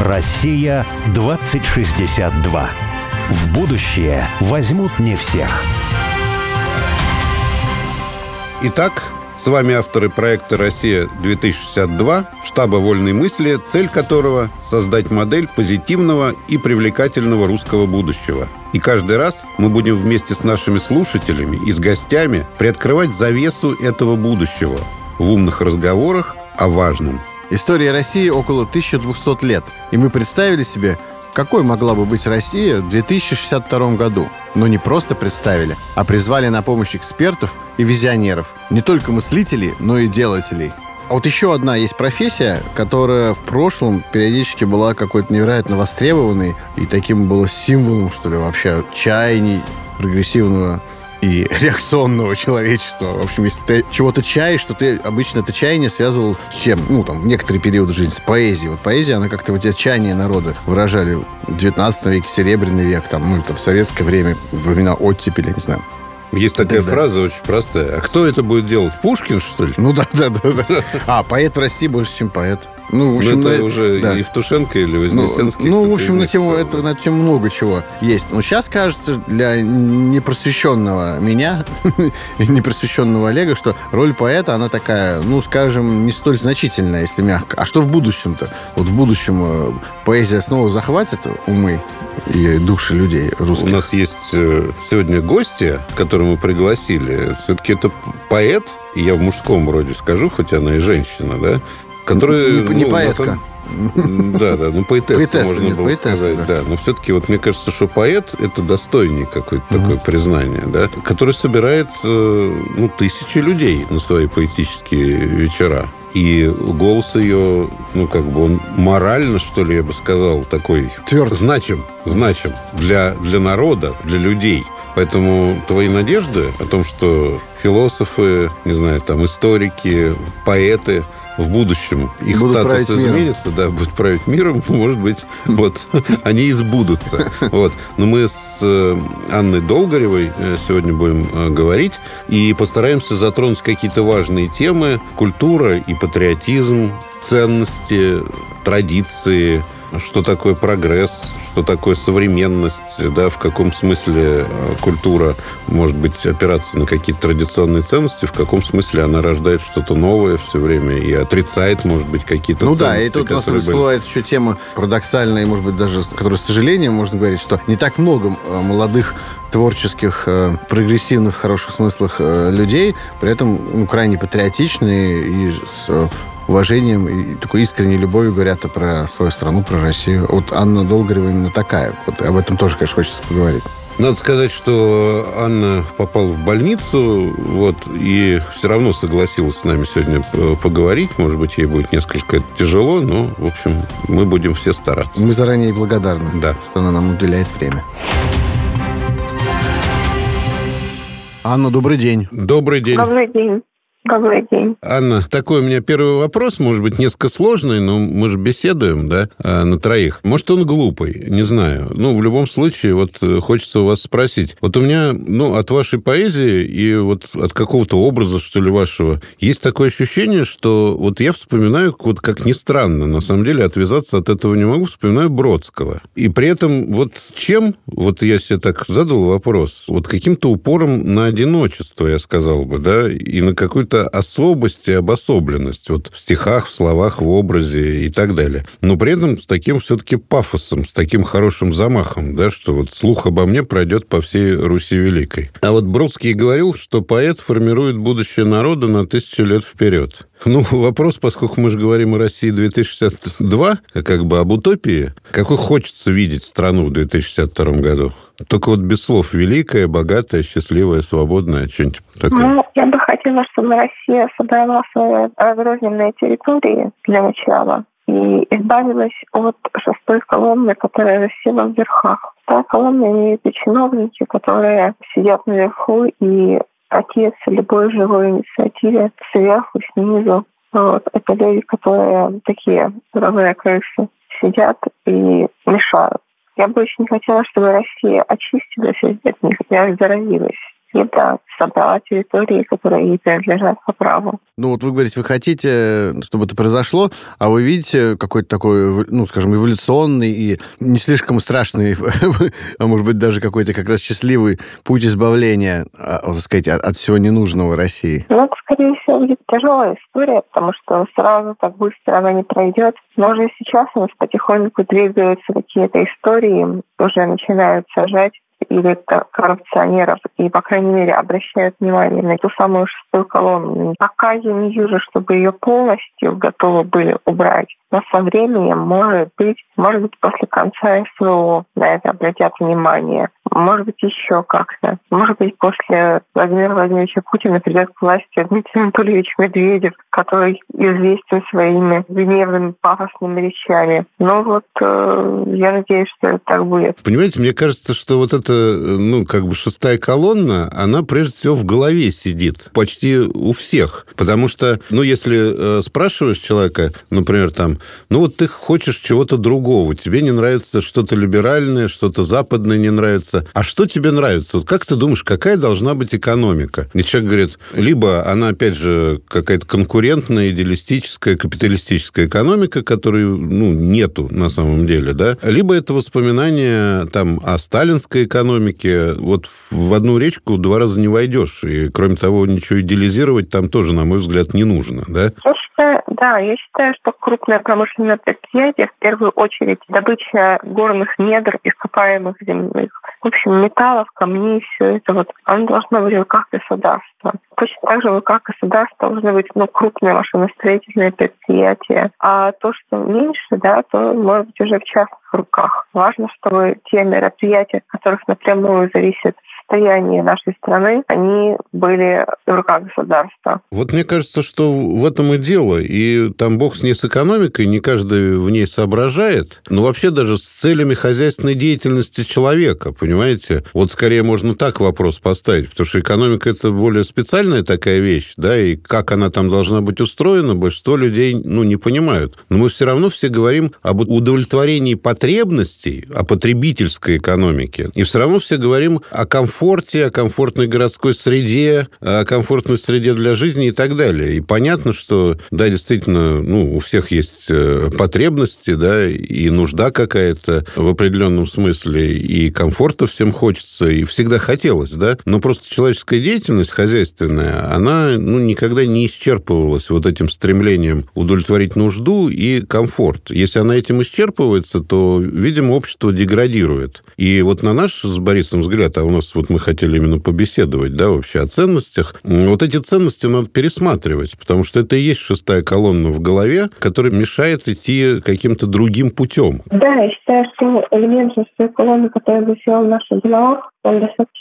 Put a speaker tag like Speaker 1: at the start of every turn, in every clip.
Speaker 1: Россия 2062. В будущее возьмут не всех.
Speaker 2: Итак, с вами авторы проекта «Россия-2062», штаба «Вольной мысли», цель которого – создать модель позитивного и привлекательного русского будущего. И каждый раз мы будем вместе с нашими слушателями и с гостями приоткрывать завесу этого будущего в умных разговорах о важном.
Speaker 3: История России около 1200 лет, и мы представили себе, какой могла бы быть Россия в 2062 году. Но не просто представили, а призвали на помощь экспертов и визионеров. Не только мыслителей, но и делателей. А вот еще одна есть профессия, которая в прошлом периодически была какой-то невероятно востребованной и таким было символом, что ли, вообще чаяний прогрессивного и реакционного человечества. В общем, если ты чего-то чаешь, то ты обычно это чаяние связывал с чем? Ну, там, в некоторые периоды жизни, с поэзией. Вот поэзия, она как-то вот эти чаяния народа выражали в 19 веке, Серебряный век, там, ну, это в советское время, во времена оттепели, не знаю.
Speaker 2: Есть такая
Speaker 3: Да-да.
Speaker 2: фраза очень простая. А кто это будет делать? Пушкин, что ли?
Speaker 3: Ну да, да, да, да. А, поэт в России больше, чем поэт. Ну, в
Speaker 2: Ну,
Speaker 3: общем,
Speaker 2: это
Speaker 3: на-
Speaker 2: уже
Speaker 3: да.
Speaker 2: Евтушенко или
Speaker 3: Ну,
Speaker 2: Вознесенский.
Speaker 3: ну, в
Speaker 2: кто-то
Speaker 3: общем, на тему, это, на тему много чего есть. Но сейчас кажется для непросвещенного меня, и непросвещенного Олега, что роль поэта, она такая, ну, скажем, не столь значительная, если мягко. А что в будущем-то? Вот в будущем э, поэзия снова захватит умы и души людей
Speaker 2: У
Speaker 3: русских.
Speaker 2: нас есть э, сегодня гости, которую мы пригласили. Все-таки это поэт, я в мужском роде скажу, хоть она и женщина, да? Которая,
Speaker 3: Не- не
Speaker 2: ну, на
Speaker 3: поэтка.
Speaker 2: Да, да, ну поэтесса,
Speaker 3: Поэтесса,
Speaker 2: можно
Speaker 3: нет,
Speaker 2: было
Speaker 3: поэтесса,
Speaker 2: сказать,
Speaker 3: да.
Speaker 2: да. Но все-таки вот мне кажется, что поэт – это достойнее какое-то такое признание, да, который собирает, э, ну, тысячи людей на свои поэтические вечера. И голос ее, ну, как бы он морально, что ли, я бы сказал, такой
Speaker 3: Тверд.
Speaker 2: значим, значим для, для народа, для людей. Поэтому твои надежды о том, что философы, не знаю, там, историки, поэты в будущем, их
Speaker 3: Будут
Speaker 2: статус
Speaker 3: править миром.
Speaker 2: изменится, да, будут править миром, может быть, вот, они и сбудутся. Вот. Но мы с э, Анной Долгоревой э, сегодня будем э, говорить и постараемся затронуть какие-то важные темы. Культура и патриотизм, ценности, традиции, что такое прогресс, что такое современность, да, в каком смысле э, культура может быть опираться на какие-то традиционные ценности, в каком смысле она рождает что-то новое все время и отрицает, может быть, какие-то
Speaker 3: Ну
Speaker 2: ценности,
Speaker 3: да, и тут у нас
Speaker 2: были.
Speaker 3: всплывает еще тема парадоксальная, и, может быть, даже, которая, с сожалением, можно говорить, что не так много э, молодых творческих, э, прогрессивных, в хороших смыслах людей, при этом ну, крайне патриотичные и с уважением и такой искренней любовью говорят про свою страну, про Россию. Вот Анна Долгорева именно такая. Вот об этом тоже, конечно, хочется поговорить.
Speaker 2: Надо сказать, что Анна попала в больницу, вот, и все равно согласилась с нами сегодня э, поговорить. Может быть, ей будет несколько тяжело, но, в общем, мы будем все стараться.
Speaker 3: Мы заранее благодарны,
Speaker 2: Да.
Speaker 3: что она нам уделяет время. Анна, добрый день.
Speaker 2: Добрый день.
Speaker 4: Добрый день. Добрый день.
Speaker 2: Анна, такой у меня первый вопрос, может быть, несколько сложный, но мы же беседуем, да, а, на троих. Может, он глупый, не знаю. Ну, в любом случае, вот э, хочется у вас спросить. Вот у меня, ну, от вашей поэзии и вот от какого-то образа, что ли, вашего, есть такое ощущение, что вот я вспоминаю, вот как ни странно, на самом деле, отвязаться от этого не могу, вспоминаю Бродского. И при этом вот чем, вот я себе так задал вопрос, вот каким-то упором на одиночество, я сказал бы, да, и на какую-то особость и обособленность вот в стихах, в словах, в образе и так далее. Но при этом с таким все-таки пафосом, с таким хорошим замахом, да, что вот слух обо мне пройдет по всей Руси Великой. А вот Бродский говорил, что поэт формирует будущее народа на тысячи лет вперед. Ну, вопрос, поскольку мы же говорим о России 2062, как бы об утопии, какой хочется видеть страну в 2062 году? Только вот без слов великая, богатая, счастливая, свободная, что-нибудь такое.
Speaker 4: Ну, я бы хотела, чтобы Россия собрала свои разрозненные территории для начала и избавилась от шестой колонны, которая засела в верхах. Та колонна имеет чиновники, которые сидят наверху и противятся любой живой инициативе сверху, снизу. Вот. Это люди, которые такие суровые крысы, сидят и мешают. Я бы очень хотела, чтобы Россия очистилась от них и оздоровилась. И да, собрала территории, которые ей принадлежат по праву.
Speaker 3: Ну вот вы говорите, вы хотите, чтобы это произошло, а вы видите какой-то такой, ну, скажем, эволюционный и не слишком страшный, а может быть даже какой-то как раз счастливый путь избавления, а, так сказать, от всего ненужного России?
Speaker 4: Ну, скорее всего, будет тяжелая история, потому что сразу так быстро она не пройдет. Но уже сейчас у нас потихоньку двигаются какие-то истории, уже начинают сажать или коррупционеров, и, по крайней мере, обращают внимание на ту самую шестую колонну. Пока я не вижу, чтобы ее полностью готовы были убрать, но со временем, может быть, может быть, после конца СВО на это обратят внимание. Может быть, еще как-то. Может быть, после Владимира Владимировича Путина придет к власти Дмитрий Анатольевич Медведев, который известен своими гневными пафосными речами. Но вот э, я надеюсь, что это так будет.
Speaker 2: Понимаете, мне кажется, что вот эта, ну, как бы шестая колонна, она прежде всего в голове сидит. Почти у всех. Потому что, ну, если э, спрашиваешь человека, например, там, ну, вот ты хочешь чего-то другого, тебе не нравится что-то либеральное, что-то западное не нравится, а что тебе нравится? Вот как ты думаешь, какая должна быть экономика? И человек говорит, либо она, опять же, какая-то конкурентная, идеалистическая, капиталистическая экономика, которой, ну, нету на самом деле, да? Либо это воспоминания там о сталинской экономике. Вот в одну речку два раза не войдешь. И, кроме того, ничего идеализировать там тоже, на мой взгляд, не нужно, да?
Speaker 4: Считаю, да, я считаю, что крупное промышленное предприятие, в первую очередь, добыча горных недр, ископаемых земных, в общем, металлов, камней, все это вот, оно должно быть в руках государства. Точно так же в руках государства должны быть ну, крупные машиностроительные предприятия. А то, что меньше, да, то может быть уже в частных руках. Важно, чтобы те мероприятия, от которых напрямую зависит состояние нашей страны, они были в руках государства.
Speaker 2: Вот мне кажется, что в этом и дело. И там бог с ней с экономикой, не каждый в ней соображает. Но вообще даже с целями хозяйственной деятельности человека, понимаете? Вот скорее можно так вопрос поставить, потому что экономика – это более специальная такая вещь, да, и как она там должна быть устроена, большинство людей, ну, не понимают. Но мы все равно все говорим об удовлетворении потребностей, о потребительской экономике. И все равно все говорим о комфорте комфорте, о комфортной городской среде, о комфортной среде для жизни и так далее. И понятно, что, да, действительно, ну, у всех есть э, потребности, да, и нужда какая-то в определенном смысле, и комфорта всем хочется, и всегда хотелось, да, но просто человеческая деятельность хозяйственная, она, ну, никогда не исчерпывалась вот этим стремлением удовлетворить нужду и комфорт. Если она этим исчерпывается, то, видимо, общество деградирует. И вот на наш с Борисом взгляд, а у нас вот вот мы хотели именно побеседовать, да, вообще о ценностях. Вот эти ценности надо пересматривать, потому что это и есть шестая колонна в голове, которая мешает идти каким-то другим путем.
Speaker 4: Да, я считаю, что элемент шестой колонны, который засел в наших головах, он достаточно.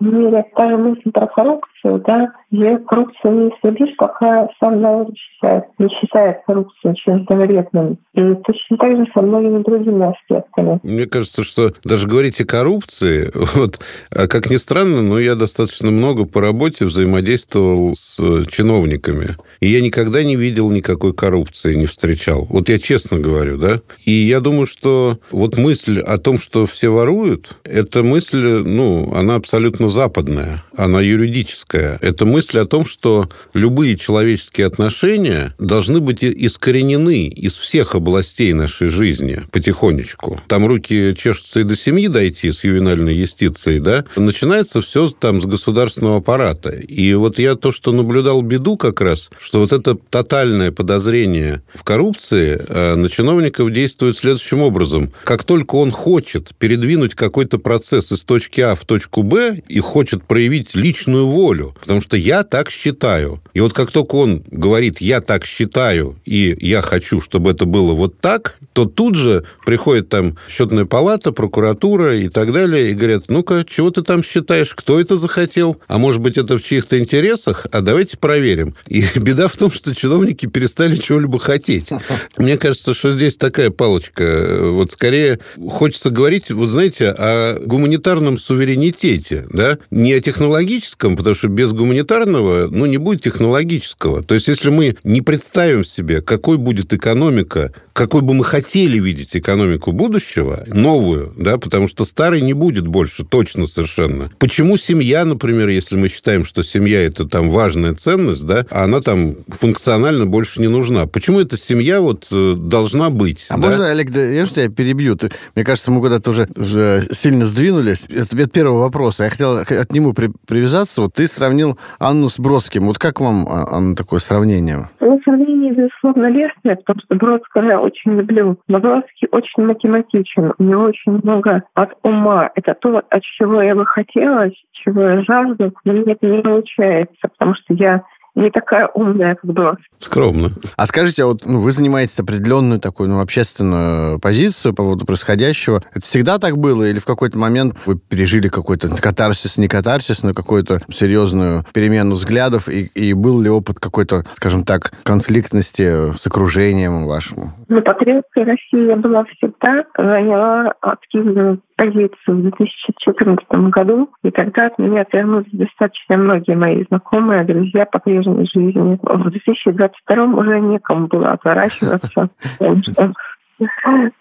Speaker 4: В мире та же мысль про коррупцию, да, где коррупцию не исследишь, пока сам народ считает, не считает коррупцию чем-то вредным. И точно так же со многими другими аспектами.
Speaker 2: Мне кажется, что даже говорить о коррупции, вот, а как ни странно, но я достаточно много по работе взаимодействовал с чиновниками. И я никогда не видел никакой коррупции, не встречал. Вот я честно говорю, да. И я думаю, что вот мысль о том, что все воруют, это мысль ну, она абсолютно западная, она юридическая. Это мысль о том, что любые человеческие отношения должны быть искоренены из всех областей нашей жизни потихонечку. Там руки чешутся и до семьи дойти с ювенальной юстицией, да? Начинается все там с государственного аппарата. И вот я то, что наблюдал беду как раз, что вот это тотальное подозрение в коррупции э, на чиновников действует следующим образом. Как только он хочет передвинуть какой-то процесс из точки А в точку Б и хочет проявить личную волю, потому что я так считаю. И вот как только он говорит «я так считаю» и «я хочу, чтобы это было вот так», то тут же приходит там счетная палата, прокуратура и так далее, и говорят, ну-ка, чего ты там считаешь, кто это захотел? А может быть, это в чьих-то интересах? А давайте проверим. И беда в том, что чиновники перестали чего-либо хотеть. Мне кажется, что здесь такая палочка. Вот скорее хочется говорить, вот знаете, о гуманитарном гуманитарном суверенитете, да, не о технологическом, потому что без гуманитарного, ну, не будет технологического. То есть, если мы не представим себе, какой будет экономика, какой бы мы хотели видеть экономику будущего, новую, да, потому что старой не будет больше, точно совершенно. Почему семья, например, если мы считаем, что семья это там важная ценность, да, а она там функционально больше не нужна. Почему эта семья вот э, должна быть?
Speaker 3: А да? можно, Олег, я что я перебью? Ты, мне кажется, мы куда-то уже, уже сильно сдвинулись. Это, это первый вопрос. Я хотел от нему при, привязаться. Вот ты сравнил Анну с Бродским. Вот как вам, а, Анна, такое сравнение?
Speaker 4: Ну, сравнение, безусловно, лестное, потому что Бродского я очень люблю. Но Бродский очень математичен. У него очень много от ума. Это то, от чего я бы хотела, чего я жажду, но мне это не получается, потому что я не такая умная, как была.
Speaker 2: Скромно.
Speaker 3: А скажите, а вот ну, вы занимаете определенную такую ну, общественную позицию по поводу происходящего. Это всегда так было? Или в какой-то момент вы пережили какой-то катарсис, не катарсис, но какую-то серьезную перемену взглядов? И, и был ли опыт какой-то, скажем так, конфликтности с окружением вашим?
Speaker 4: Ну, патриотская Россия была всегда, заняла активную позицию в 2014 году, и тогда от меня отвернулись достаточно многие мои знакомые, друзья по прежней жизни. В 2022 уже некому было отворачиваться.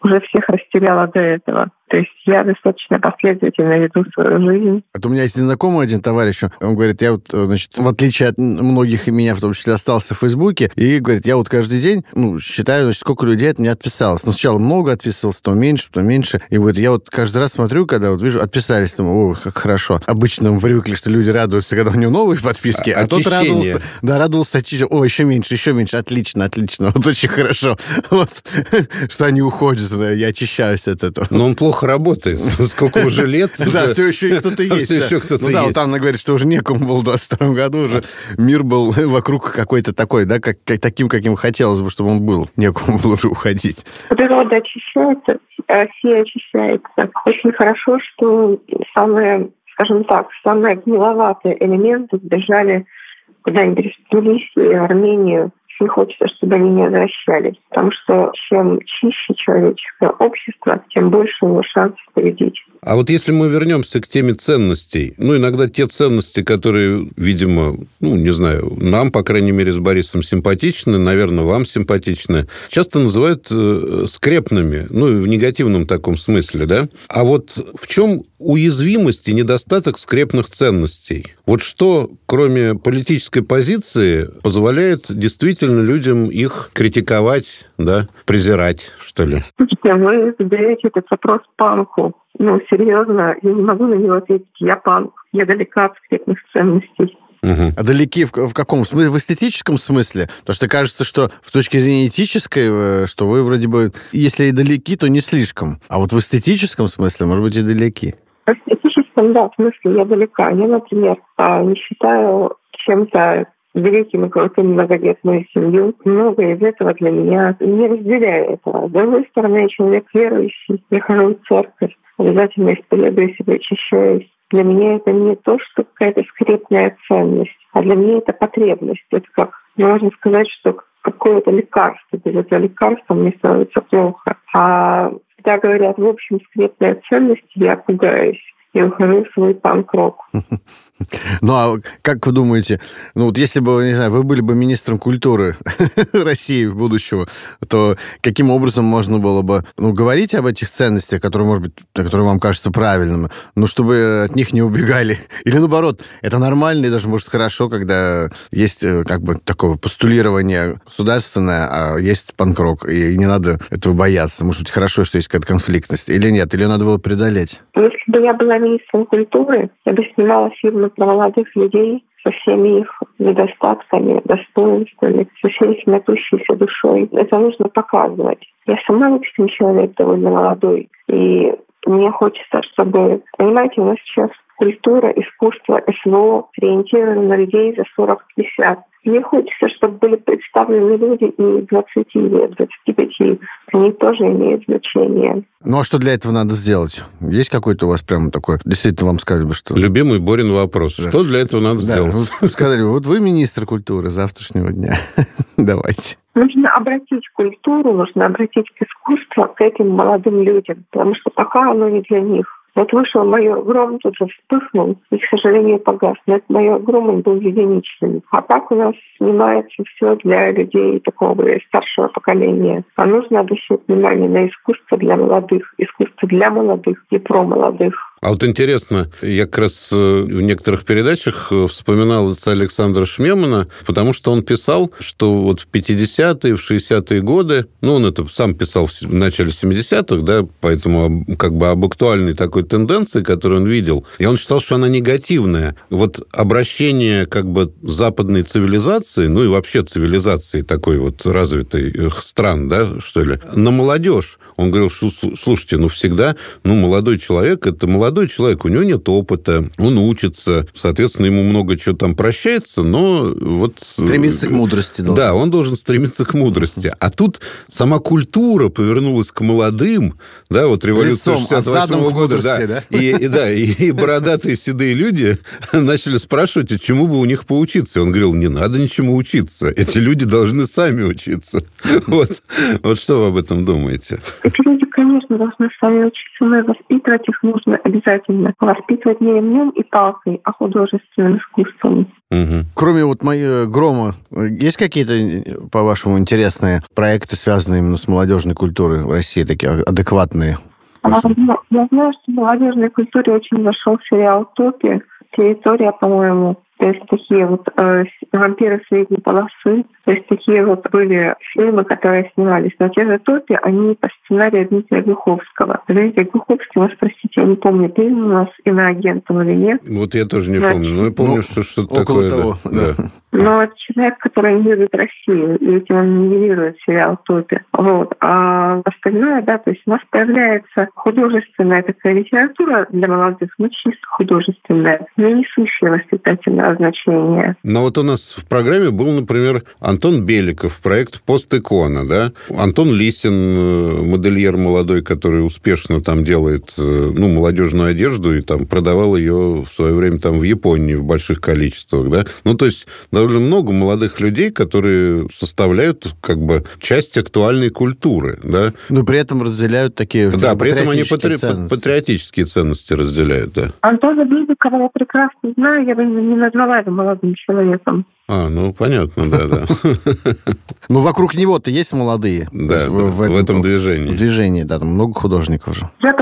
Speaker 4: Уже всех растеряла до этого. То есть я достаточно последовательно веду свою жизнь.
Speaker 3: Это у меня есть знакомый один товарищ, он говорит, я вот, значит, в отличие от многих и меня, в том числе, остался в Фейсбуке, и говорит, я вот каждый день, ну, считаю, значит, сколько людей от меня отписалось. Ну, сначала много отписывалось, то меньше, то меньше. И вот я вот каждый раз смотрю, когда вот вижу, отписались, думаю, о, как хорошо. Обычно мы привыкли, что люди радуются, когда у него новые подписки, а, а тот радовался, да, радовался, о, еще меньше, еще меньше, отлично, отлично, вот очень хорошо. Вот, что они уходят, я очищаюсь от этого.
Speaker 2: Но он плохо плохо работает. Сколько уже лет.
Speaker 3: Да, все еще кто-то есть. Все еще кто-то есть. Ну да, вот Анна говорит, что уже некому было в 22 году, уже мир был вокруг какой-то такой, да, как таким, каким хотелось бы, чтобы он был. Некому было уже уходить.
Speaker 4: Природа очищается, Россия очищается. Очень хорошо, что самые, скажем так, самые гниловатые элементы сбежали куда-нибудь в Тбилиси Армению очень хочется, чтобы они не возвращались. Потому что чем чище человеческое общество, тем больше у него шансов победить.
Speaker 2: А вот если мы вернемся к теме ценностей, ну, иногда те ценности, которые, видимо, ну, не знаю, нам, по крайней мере, с Борисом симпатичны, наверное, вам симпатичны, часто называют э, скрепными, ну, в негативном таком смысле, да? А вот в чем уязвимость и недостаток скрепных ценностей? Вот что, кроме политической позиции, позволяет действительно людям их критиковать, да, презирать, что ли?
Speaker 4: Слушайте, вы задаете этот вопрос панку. Ну, серьезно, я не могу на него ответить. Я панк. Я далека от скрепных ценностей.
Speaker 3: Угу. А далеки в, в каком смысле? В эстетическом смысле? Потому что кажется, что в точке зрения этической, э, что вы вроде бы, если и далеки, то не слишком. А вот в эстетическом смысле, может быть, и далеки.
Speaker 4: В эстетическом, да, в смысле я далека. Я, например, а, не считаю чем-то великим и крутым многодетную семью. Много из этого для меня не разделяю этого. С другой стороны, я человек верующий, я хожу в церковь, обязательно исповедую себя, очищаюсь. Для меня это не то, что какая-то скрепная ценность, а для меня это потребность. Это как, можно сказать, что какое-то лекарство. Без этого лекарства мне становится плохо. А когда говорят, в общем, скрепная ценность, я пугаюсь и ухожу в свой панк-рок.
Speaker 3: Ну, а как вы думаете, ну вот если бы, не знаю, вы были бы министром культуры России в будущего, то каким образом можно было бы, ну, говорить об этих ценностях, которые, может быть, которые вам кажутся правильными, но чтобы от них не убегали? Или наоборот, это нормально и даже, может, хорошо, когда есть э, как бы такое постулирование государственное, а есть панкрок, и не надо этого бояться. Может быть, хорошо, что есть какая-то конфликтность. Или нет? Или надо было преодолеть?
Speaker 4: Если бы я была министром культуры, я бы снимала фильмы про молодых людей со всеми их недостатками, достоинствами, со всей их напущейся душой. Это нужно показывать. Я сама, в общем, человек довольно молодой, и мне хочется, чтобы... Понимаете, у нас сейчас культура, искусство, СВО ориентированы на людей за 40-50. Мне хочется, чтобы были представлены люди и 20 лет, 25. Они тоже имеют значение.
Speaker 3: Ну а что для этого надо сделать? Есть какой-то у вас прямо такой, действительно вам сказали бы, что...
Speaker 2: Любимый Борин вопрос. Да. Что для этого надо да, сделать?
Speaker 3: Вот, сказали, вот вы министр культуры завтрашнего дня. Давайте.
Speaker 4: Нужно обратить культуру, нужно обратить искусство к этим молодым людям, потому что пока оно не для них. Вот вышел майор Гром, тут же вспыхнул и, к сожалению, погас. Но этот майор Гром, он был единичным. А так у нас снимается все для людей такого старшего поколения, а нужно обращать внимание на искусство для молодых, искусство для молодых и про молодых.
Speaker 2: А вот интересно, я как раз э, в некоторых передачах э, вспоминал отца Александра Шмемана, потому что он писал, что вот в 50-е, в 60-е годы, ну, он это сам писал в начале 70-х, да, поэтому как бы об актуальной такой тенденции, которую он видел, и он считал, что она негативная. Вот обращение как бы западной цивилизации, ну и вообще цивилизации такой вот развитой стран, да, что ли, на молодежь. Он говорил, что, слушайте, ну всегда, ну, молодой человек – это молодой молодой человек, у него нет опыта, он учится, соответственно, ему много чего там прощается, но вот...
Speaker 3: Стремится к мудрости.
Speaker 2: Должен. Да, он должен стремиться к мудрости. А тут сама культура повернулась к молодым, да, вот революция 68 -го года, да, да? И, и, да, и, и бородатые седые люди начали спрашивать, а чему бы у них поучиться. И он говорил, не надо ничему учиться, эти люди должны сами учиться. Вот, вот что вы об этом думаете?
Speaker 4: Люди, конечно, должны сами учиться, но воспитывать их нужно обязательно воспитывать не ремнем и палкой, а художественным искусством.
Speaker 3: Угу. Кроме вот моей грома, есть какие-то, по-вашему, интересные проекты, связанные именно с молодежной культурой в России, такие адекватные?
Speaker 4: А, ну, я знаю, что в молодежной культуре очень зашел сериал «Топи». Территория, по-моему, то есть такие вот э, вампиры средней полосы, то есть такие вот были фильмы, которые снимались. Но те же топи, они по сценарию Дмитрия Глуховского. Дмитрий Глуховский, вас простите, я не помню, ты у нас иноагентом или нет.
Speaker 2: Вот я тоже не Значит, помню, но я помню, ну, что что-то такое.
Speaker 3: Того, да. да.
Speaker 4: Но это человек, который не любит Россию, и этим он нивелирует сериал «Топи». Вот. А остальное, да, то есть у нас появляется художественная такая литература для молодых, ну, чисто художественная, не несущая воспитательного значения.
Speaker 2: Но вот у нас в программе был, например, Антон Беликов, проект «Постикона», да? Антон Лисин, э, модельер молодой, который успешно там делает, э, ну, молодежную одежду и там продавал ее в свое время там в Японии в больших количествах, да? Ну, то есть довольно много молодых людей, которые составляют как бы часть актуальной культуры, да.
Speaker 3: Но при этом разделяют такие
Speaker 2: Да, при этом они патри... ценности. патриотические ценности разделяют, да.
Speaker 4: Антона Бизикова я прекрасно знаю, я бы не назвала его молодым человеком.
Speaker 2: А, ну понятно, да, да.
Speaker 3: Ну, вокруг него-то есть молодые.
Speaker 2: Да, в этом движении.
Speaker 3: В движении, да, там много художников же.
Speaker 4: Я,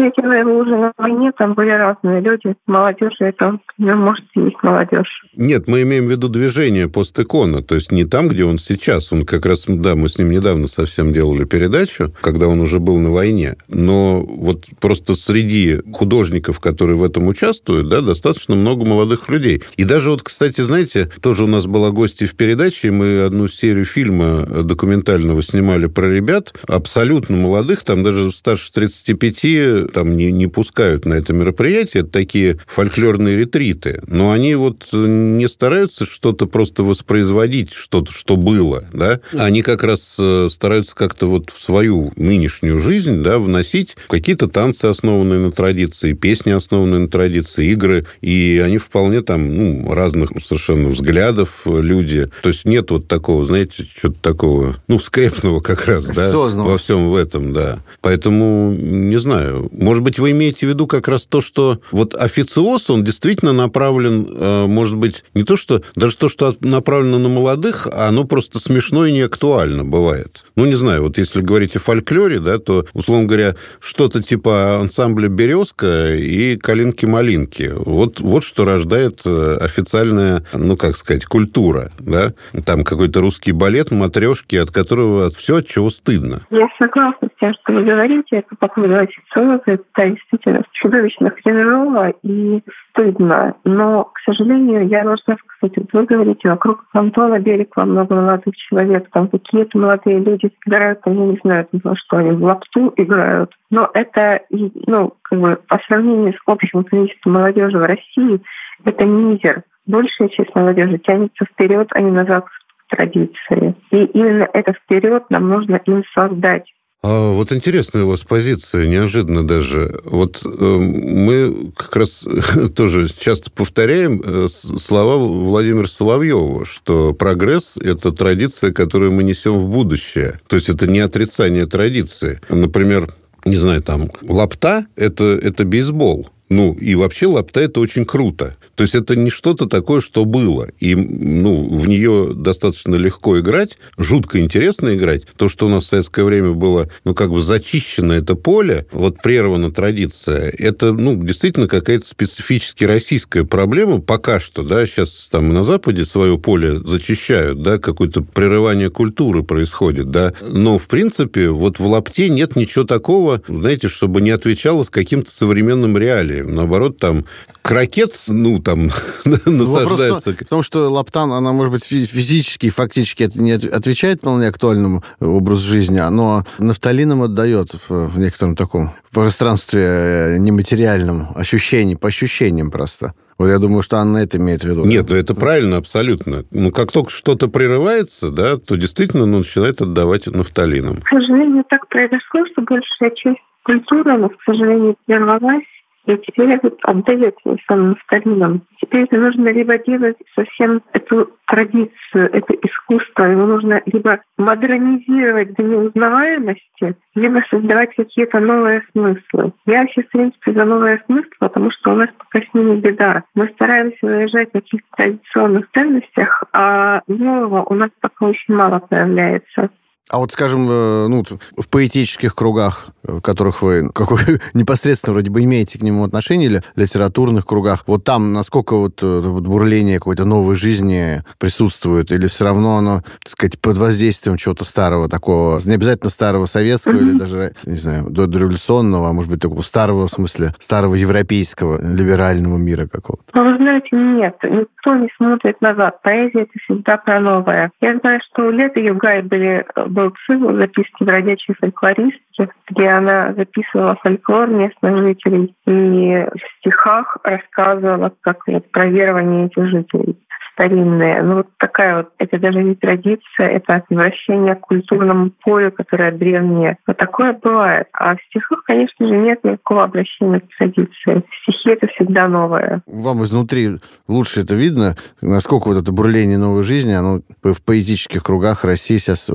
Speaker 4: встретила его уже на войне, там были разные люди, молодежь, это, ну, может, есть молодежь.
Speaker 2: Нет, мы имеем в виду движение постикона, то есть не там, где он сейчас. Он как раз, да, мы с ним недавно совсем делали передачу, когда он уже был на войне. Но вот просто среди художников, которые в этом участвуют, да, достаточно много молодых людей. И даже вот, кстати, знаете, тоже у нас была гостья в передаче, и мы одну серию фильма документального снимали про ребят, абсолютно молодых, там даже старше 35 там не, не пускают на это мероприятие, это такие фольклорные ретриты. Но они вот не стараются что-то просто воспроизводить, что-то, что было, да. Они как раз э, стараются как-то вот в свою нынешнюю жизнь, да, вносить какие-то танцы, основанные на традиции, песни, основанные на традиции, игры, и они вполне там, ну, разных совершенно взглядов люди. То есть нет вот такого, знаете, что-то такого, ну, скрепного как раз, да, во всем в этом, да. Поэтому, не знаю, может быть, вы имеете в виду как раз то, что вот официоз, он действительно направлен, э, может быть, не то, что даже то, что направлено на молодых, а оно просто смешно и не актуально бывает. Ну, не знаю, вот если говорить о фольклоре, да, то, условно говоря, что-то типа ансамбля «Березка» и «Калинки-малинки». Вот, вот что рождает э, официальная, ну, как сказать, культура, да. Там какой-то русский балет, матрешки, от которого все, от чего стыдно.
Speaker 4: Я согласна тем, что вы говорите. Это по поводу официоза, это действительно чудовищно хреново и стыдно. Но, к сожалению, я должна сказать, вот вы говорите, вокруг Антона Беликова много молодых человек, там какие-то молодые люди играют, я не знаю, на что они, в лапту играют. Но это, ну, как бы по сравнению с общим количеством молодежи в России, это мизер. Большая часть молодежи тянется вперед, а не назад в традиции. И именно это вперед нам нужно им создать.
Speaker 2: А вот интересная у вас позиция, неожиданно даже. Вот э, мы как раз тоже часто повторяем э, слова Владимира Соловьева, что прогресс – это традиция, которую мы несем в будущее. То есть это не отрицание традиции. Например, не знаю, там, лапта – это, это бейсбол Ну, и вообще лапта – это очень круто. То есть это не что-то такое, что было. И ну, в нее достаточно легко играть, жутко интересно играть. То, что у нас в советское время было, ну, как бы зачищено это поле, вот прервана традиция, это, ну, действительно какая-то специфически российская проблема пока что, да, сейчас там на Западе свое поле зачищают, да, какое-то прерывание культуры происходит, да, но, в принципе, вот в лапте нет ничего такого, знаете, чтобы не отвечало с каким-то современным реалием. Наоборот, там крокет, ну, там, насаждается.
Speaker 3: В том, что лаптан, она, может быть, физически и фактически это не отвечает вполне актуальному образу жизни, но нафталином отдает в некотором таком пространстве э, нематериальном ощущении, по ощущениям просто. Вот я думаю, что Анна это имеет в виду.
Speaker 2: Нет, ну это правильно абсолютно. Ну, как только что-то прерывается, да, то действительно ну, начинает отдавать нафталином.
Speaker 4: К сожалению, так произошло, что большая часть культуры, она, к сожалению, прервалась и теперь это отдает самым старинам. Теперь это нужно либо делать совсем эту традицию, это искусство, его нужно либо модернизировать до неузнаваемости, либо создавать какие-то новые смыслы. Я вообще, в принципе, за новые смыслы, потому что у нас пока с ними беда. Мы стараемся выезжать на каких-то традиционных ценностях, а нового у нас пока очень мало появляется.
Speaker 3: А вот, скажем, э, ну, в поэтических кругах, в э, которых вы какой, непосредственно вроде бы имеете к нему отношение, или литературных кругах, вот там насколько вот, э, вот бурление какой-то новой жизни присутствует, или все равно оно, так сказать, под воздействием чего-то старого такого, не обязательно старого советского, mm-hmm. или даже, не знаю, до дореволюционного, а может быть, такого старого, в смысле, старого европейского либерального мира какого-то?
Speaker 4: Ну, вы знаете, нет, никто не смотрит назад. Поэзия — это всегда про новое. Я знаю, что у Леты Югай были был цикл записки бродячей фольклористки, где она записывала фольклор местных жителей и в стихах рассказывала как вот, про верование этих жителей старинные. Ну, вот такая вот, это даже не традиция, это возвращение к культурному полю, которое древнее. Вот такое бывает. А в стихах, конечно же, нет никакого обращения к традиции. Стихи — это всегда новое.
Speaker 3: Вам изнутри лучше это видно, насколько вот это бурление новой жизни, оно в поэтических кругах России сейчас э,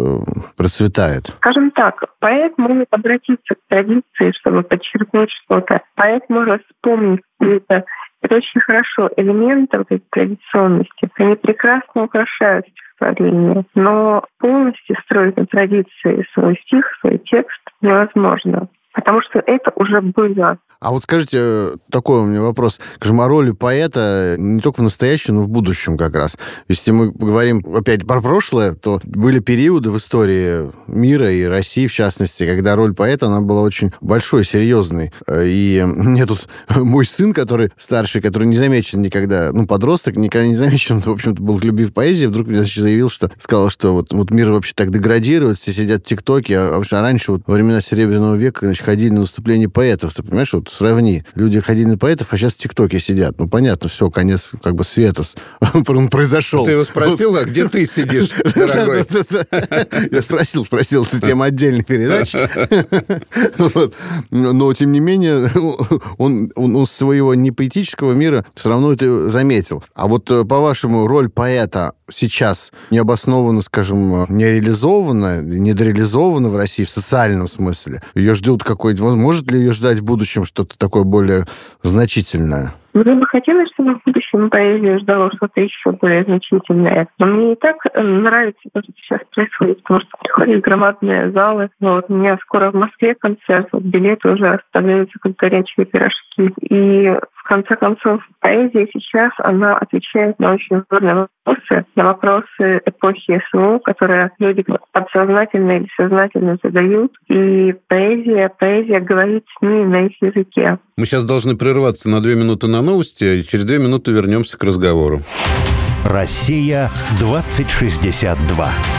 Speaker 3: процветает?
Speaker 4: Скажем так, поэт может обратиться к традиции, чтобы подчеркнуть что-то. Поэт может вспомнить какие-то это очень хорошо. Элементы вот этой традиционности, они прекрасно украшают стихотворение, но полностью строить на традиции свой стих, свой текст невозможно потому что это уже было.
Speaker 3: А вот скажите, э, такой у меня вопрос. Скажем, о роли поэта не только в настоящем, но и в будущем как раз. Если мы говорим опять про прошлое, то были периоды в истории мира и России, в частности, когда роль поэта, она была очень большой, серьезной. Э, и мне тут мой сын, который старший, который не замечен никогда, ну, подросток, никогда не замечен, в общем-то, был любив поэзии, вдруг мне заявил, что сказал, что вот, вот мир вообще так деградирует, все сидят в ТикТоке, а, а раньше, вот, во времена Серебряного века, значит, ходили на выступление поэтов. Ты понимаешь, вот сравни. Люди ходили на поэтов, а сейчас в ТикТоке сидят. Ну, понятно, все, конец как бы света произошел.
Speaker 2: Ты его спросил, а где ты сидишь, дорогой?
Speaker 3: Я спросил, спросил, это тема отдельной передачи. Но, тем не менее, он, он своего непоэтического мира все равно это заметил. А вот, э, по-вашему, роль поэта сейчас необоснованно, скажем, не реализована, недореализована в России в социальном смысле? Ее ждет какой-то... Может ли ее ждать в будущем что-то такое более значительное?
Speaker 4: Мне бы хотелось, чтобы в будущем поэзия ждала что-то еще более значительное. Но мне и так э, нравится то, что сейчас происходит, потому что приходят громадные залы. Вот, у меня скоро в Москве концерт, вот билеты уже оставляются как горячие пирожки. И в конце концов, поэзия сейчас, она отвечает на очень важные вопросы, на вопросы эпохи СВО, которые люди подсознательно или сознательно задают. И поэзия, поэзия говорит с ними на их языке.
Speaker 2: Мы сейчас должны прерваться на две минуты на новости, и через две минуты вернемся к разговору.
Speaker 1: Россия 2062.